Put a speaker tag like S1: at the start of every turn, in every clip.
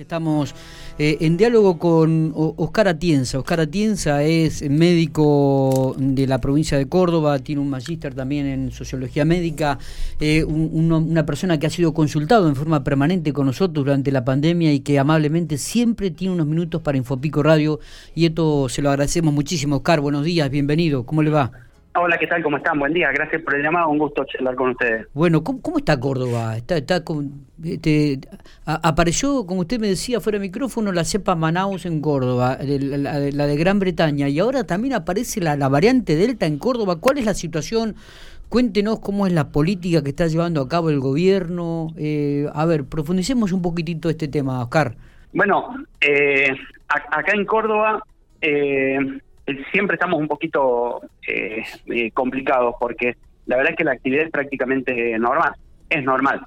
S1: Estamos eh, en diálogo con Oscar Atienza. Oscar Atienza es médico de la provincia de Córdoba, tiene un magíster también en sociología médica, eh, una persona que ha sido consultado en forma permanente con nosotros durante la pandemia y que amablemente siempre tiene unos minutos para Infopico Radio y esto se lo agradecemos muchísimo. Oscar, buenos días, bienvenido, ¿cómo le va?
S2: Hola, ¿qué tal? ¿Cómo están? Buen día. Gracias por el llamado. Un gusto charlar con ustedes.
S1: Bueno, ¿cómo, está Córdoba? Está, está con, este, apareció, como usted me decía, fuera de micrófono, la cepa Manaus en Córdoba, la, de Gran Bretaña, y ahora también aparece la, variante Delta en Córdoba. ¿Cuál es la situación? Cuéntenos cómo es la política que está llevando a cabo el gobierno. Eh, a ver, profundicemos un poquitito este tema, Oscar.
S2: Bueno, eh, acá en Córdoba... Eh, siempre estamos un poquito eh, eh, complicados porque la verdad es que la actividad es prácticamente normal, es normal.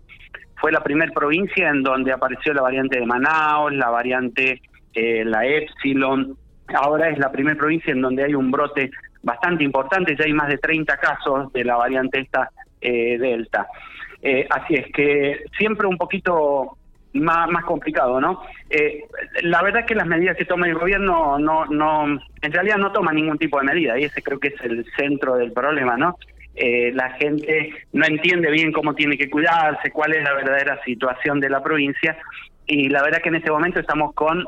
S2: Fue la primera provincia en donde apareció la variante de Manaus, la variante, eh, la Epsilon, ahora es la primera provincia en donde hay un brote bastante importante, ya hay más de 30 casos de la variante esta Delta. así es que siempre un poquito más, complicado, ¿no? Eh, la verdad es que las medidas que toma el gobierno no, no, en realidad no toma ningún tipo de medida y ese creo que es el centro del problema, ¿no? Eh, la gente no entiende bien cómo tiene que cuidarse, cuál es la verdadera situación de la provincia y la verdad que en este momento estamos con,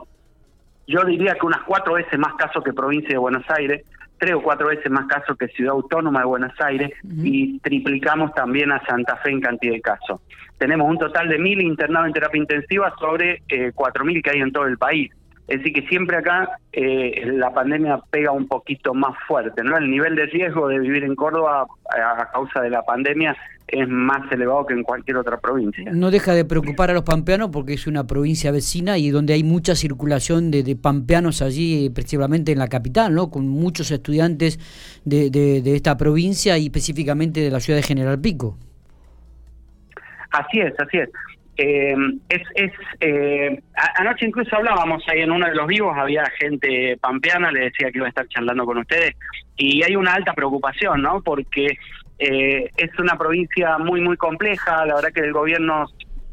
S2: yo diría que unas cuatro veces más casos que provincia de Buenos Aires, tres o cuatro veces más casos que Ciudad Autónoma de Buenos Aires y triplicamos también a Santa Fe en cantidad de casos. Tenemos un total de mil internados en terapia intensiva sobre eh, cuatro mil que hay en todo el país. Es decir, que siempre acá eh, la pandemia pega un poquito más fuerte, ¿no? El nivel de riesgo de vivir en Córdoba a causa de la pandemia es más elevado que en cualquier otra provincia.
S1: No deja de preocupar a los pampeanos porque es una provincia vecina y donde hay mucha circulación de, pampeanos allí, principalmente en la capital, ¿no? Con muchos estudiantes de, de esta provincia y específicamente de la ciudad de General Pico.
S2: Así es, así es. Eh, es, es eh, anoche incluso hablábamos ahí en uno de los vivos, había gente pampeana, le decía que iba a estar charlando con ustedes, y hay una alta preocupación, ¿no? Porque eh, es una provincia muy, muy compleja, la verdad que el gobierno,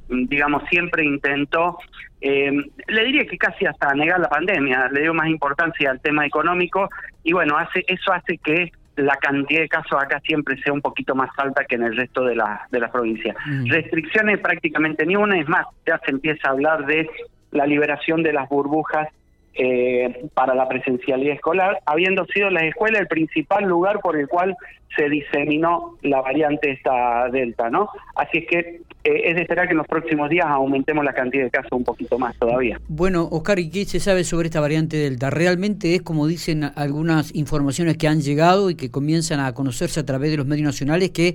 S2: digamos, siempre intentó, le diría que casi hasta negar la pandemia, le dio más importancia al tema económico, y bueno, hace eso hace que la cantidad de casos acá siempre sea un poquito más alta que en el resto de la, de las provincias. Mm. Restricciones prácticamente ni una, es más, ya se empieza a hablar de la liberación de las burbujas eh, para la presencialidad escolar, habiendo sido las escuelas el principal lugar por el cual se diseminó la variante esta delta, ¿no? Así es que eh, es de esperar que en los próximos días aumentemos la cantidad de casos un poquito más todavía.
S1: Bueno, Oscar, ¿y qué se sabe sobre esta variante delta? ¿Realmente es como dicen algunas informaciones que han llegado y que comienzan a conocerse a través de los medios nacionales que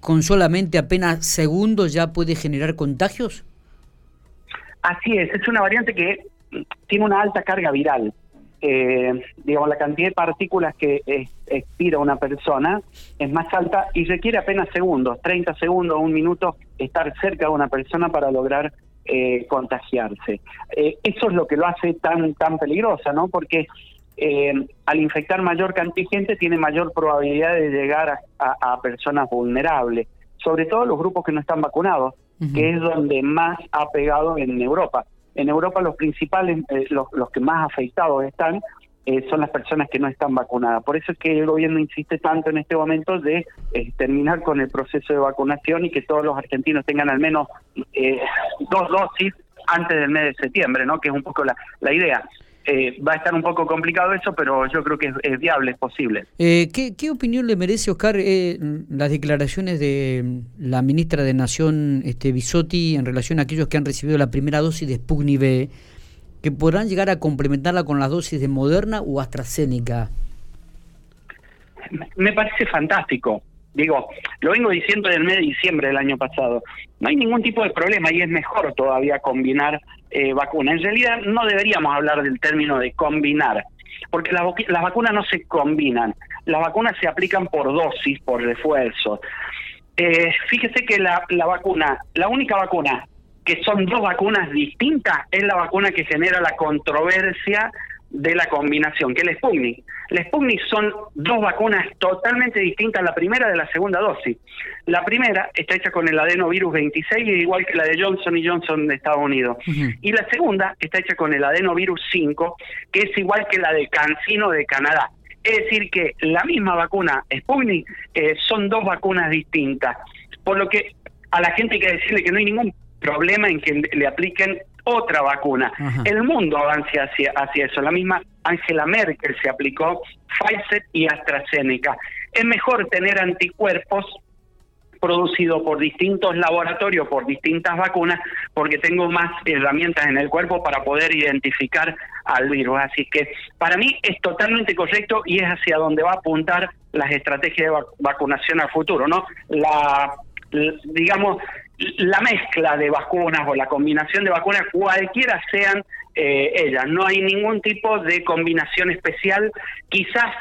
S1: con solamente apenas segundos ya puede generar contagios?
S2: Así es, es una variante que tiene una alta carga viral. Eh, digamos, la cantidad de partículas que expira una persona es más alta y requiere apenas segundos, 30 segundos, un minuto, estar cerca de una persona para lograr eh, contagiarse. Eh, eso es lo que lo hace tan, tan peligrosa, ¿no? Porque al infectar mayor cantidad de gente tiene mayor probabilidad de llegar a, personas vulnerables, sobre todo los grupos que no están vacunados, que es donde más ha pegado en Europa. En Europa los principales, eh, los, que más afectados están, eh, son las personas que no están vacunadas. Por eso es que el gobierno insiste tanto en este momento de eh, terminar con el proceso de vacunación y que todos los argentinos tengan al menos dos dosis antes del mes de septiembre, ¿no? Que es un poco la, la idea. Eh, va a estar un poco complicado eso, pero yo creo que es, viable, es posible.
S1: Eh, ¿qué, opinión le merece, Oscar, eh, las declaraciones de la ministra de Nación, este, Bisotti, en relación a aquellos que han recibido la primera dosis de Sputnik V, que podrán llegar a complementarla con las dosis de Moderna o AstraZeneca?
S2: Me parece fantástico. Digo, lo vengo diciendo desde el mes de diciembre del año pasado. No hay ningún tipo de problema y es mejor todavía combinar eh, vacunas. En realidad no deberíamos hablar del término de combinar, porque las, vacunas no se combinan. Las vacunas se aplican por dosis, por refuerzo. Eh, fíjese que la, la vacuna, la única vacuna que son dos vacunas distintas es la vacuna que genera la controversia de la combinación, que es el Sputnik. El Sputnik son dos vacunas totalmente distintas, la primera de la segunda dosis. La primera está hecha con el adenovirus 26, igual que la de Johnson y Johnson de Estados Unidos. Y la segunda está hecha con el adenovirus 5, que es igual que la de CanSino de Canadá. Es decir, que la misma vacuna Sputnik eh, son dos vacunas distintas. Por lo que a la gente hay que decirle que no hay ningún problema en que le apliquen otra vacuna. El mundo avanza hacia, hacia eso. La misma Angela Merkel se aplicó Pfizer y AstraZeneca. Es mejor tener anticuerpos producidos por distintos laboratorios, por distintas vacunas, porque tengo más herramientas en el cuerpo para poder identificar al virus. Así que para mí es totalmente correcto y es hacia donde va a apuntar las estrategias de vacunación al futuro, ¿no? La digamos, la mezcla de vacunas o la combinación de vacunas, cualquiera sean eh, ellas. No hay ningún tipo de combinación especial. Quizás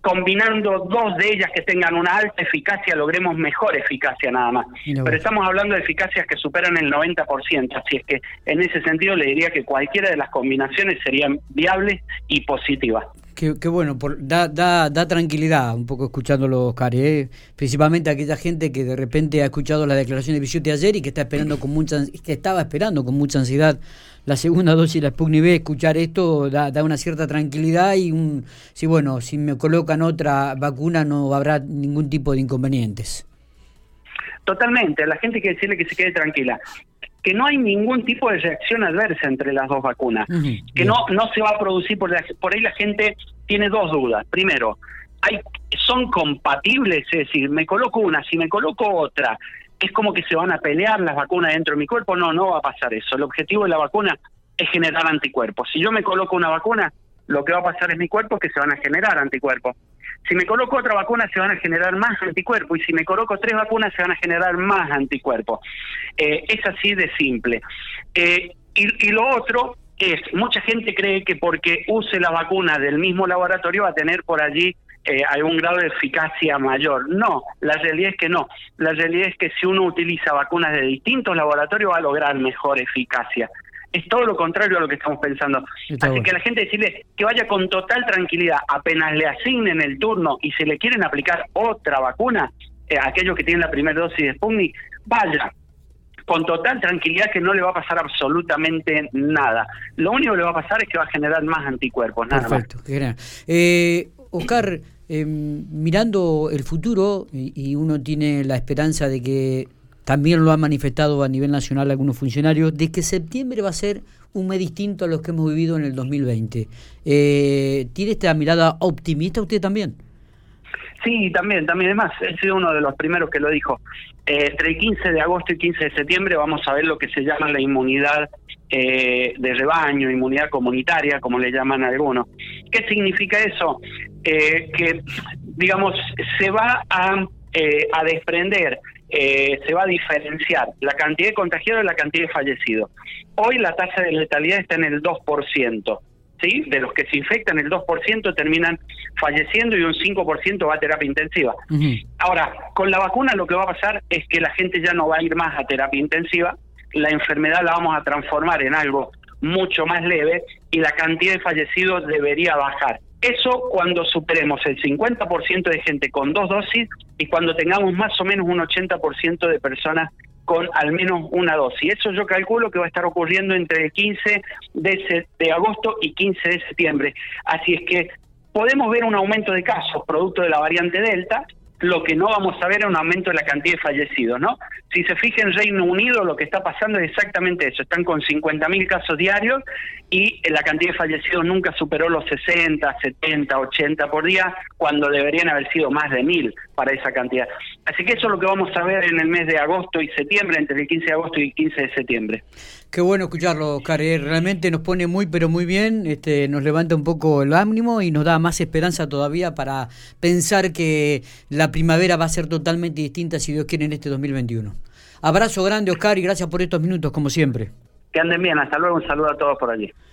S2: combinando dos de ellas que tengan una alta eficacia logremos mejor eficacia nada más. Pero estamos hablando de eficacias que superan el 90%, así es que en ese sentido le diría que cualquiera de las combinaciones serían viables y positivas.
S1: Qué, bueno, por, da, da, da, tranquilidad un poco escuchándolo, Oscar, ¿eh? principalmente aquella gente que de repente ha escuchado la declaración de Bisotti ayer y que está esperando con mucha que estaba esperando con mucha ansiedad la segunda dosis de la Sputnik B, escuchar esto da, da una cierta tranquilidad y un, sí, bueno, si me colocan otra vacuna no habrá ningún tipo de inconvenientes.
S2: Totalmente, la gente hay que decirle que se quede tranquila que no hay ningún tipo de reacción adversa entre las dos vacunas, que no no se va a producir por, por ahí la gente tiene dos dudas. Primero, hay son compatibles, es decir, me coloco una, si me coloco otra, es como que se van a pelear las vacunas dentro de mi cuerpo, no, no va a pasar eso. El objetivo de la vacuna es generar anticuerpos. Si yo me coloco una vacuna, lo que va a pasar en mi cuerpo es que se van a generar anticuerpos. Si me coloco otra vacuna se van a generar más anticuerpos y si me coloco tres vacunas se van a generar más anticuerpos. Eh, es así de simple. Eh, y, lo otro es, mucha gente cree que porque use la vacuna del mismo laboratorio va a tener por allí eh, algún grado de eficacia mayor. No, la realidad es que no. La realidad es que si uno utiliza vacunas de distintos laboratorios va a lograr mejor eficacia es todo lo contrario a lo que estamos pensando. Así que a la gente decirle que vaya con total tranquilidad, apenas le asignen el turno y se le quieren aplicar otra vacuna, eh, aquellos que tienen la primera dosis de Sputnik, vaya con total tranquilidad que no le va a pasar absolutamente nada. Lo único que le va a pasar es que va a generar más anticuerpos, nada Perfecto,
S1: más. Eh, Oscar, eh, mirando el futuro, y uno tiene la esperanza de que también lo han manifestado a nivel nacional algunos funcionarios, de que septiembre va a ser un mes distinto a los que hemos vivido en el 2020. Eh, ¿Tiene esta mirada optimista usted también?
S2: Sí, también, también. Además, he sido uno de los primeros que lo dijo. Eh, entre el 15 de agosto y 15 de septiembre vamos a ver lo que se llama la inmunidad eh, de rebaño, inmunidad comunitaria, como le llaman algunos. ¿Qué significa eso? Eh, que, digamos, se va a, a desprender eh, se va a diferenciar la cantidad de contagiados y la cantidad de fallecidos. Hoy la tasa de letalidad está en el 2%. ¿Sí? De los que se infectan, el 2% terminan falleciendo y un 5% va a terapia intensiva. Ahora, con la vacuna lo que va a pasar es que la gente ya no va a ir más a terapia intensiva, la enfermedad la vamos a transformar en algo mucho más leve y la cantidad de fallecidos debería bajar. Eso cuando superemos el 50% de gente con dos dosis y cuando tengamos más o menos un 80% de personas con al menos una dosis. Eso yo calculo que va a estar ocurriendo entre el 15 de, de agosto y 15 de septiembre. Así es que podemos ver un aumento de casos producto de la variante Delta, lo que no vamos a ver es un aumento de la cantidad de fallecidos, ¿no? Si se fija en Reino Unido, lo que está pasando es exactamente eso. Están con 50.000 casos diarios y la cantidad de fallecidos nunca superó los 60, 70, 80 por día, cuando deberían haber sido más de 1.000 para esa cantidad. Así que eso es lo que vamos a ver en el mes de agosto y septiembre, entre el 15 de agosto y el 15 de septiembre.
S1: Qué bueno escucharlo, Oscar. Eh, realmente nos pone muy, pero muy bien, este, nos levanta un poco el ánimo y nos da más esperanza todavía para pensar que primavera va a ser totalmente distinta, si Dios quiere, en este 2021. Abrazo grande, Oscar, y gracias por estos minutos, como siempre.
S2: Que anden bien, hasta luego, un saludo a todos por allí.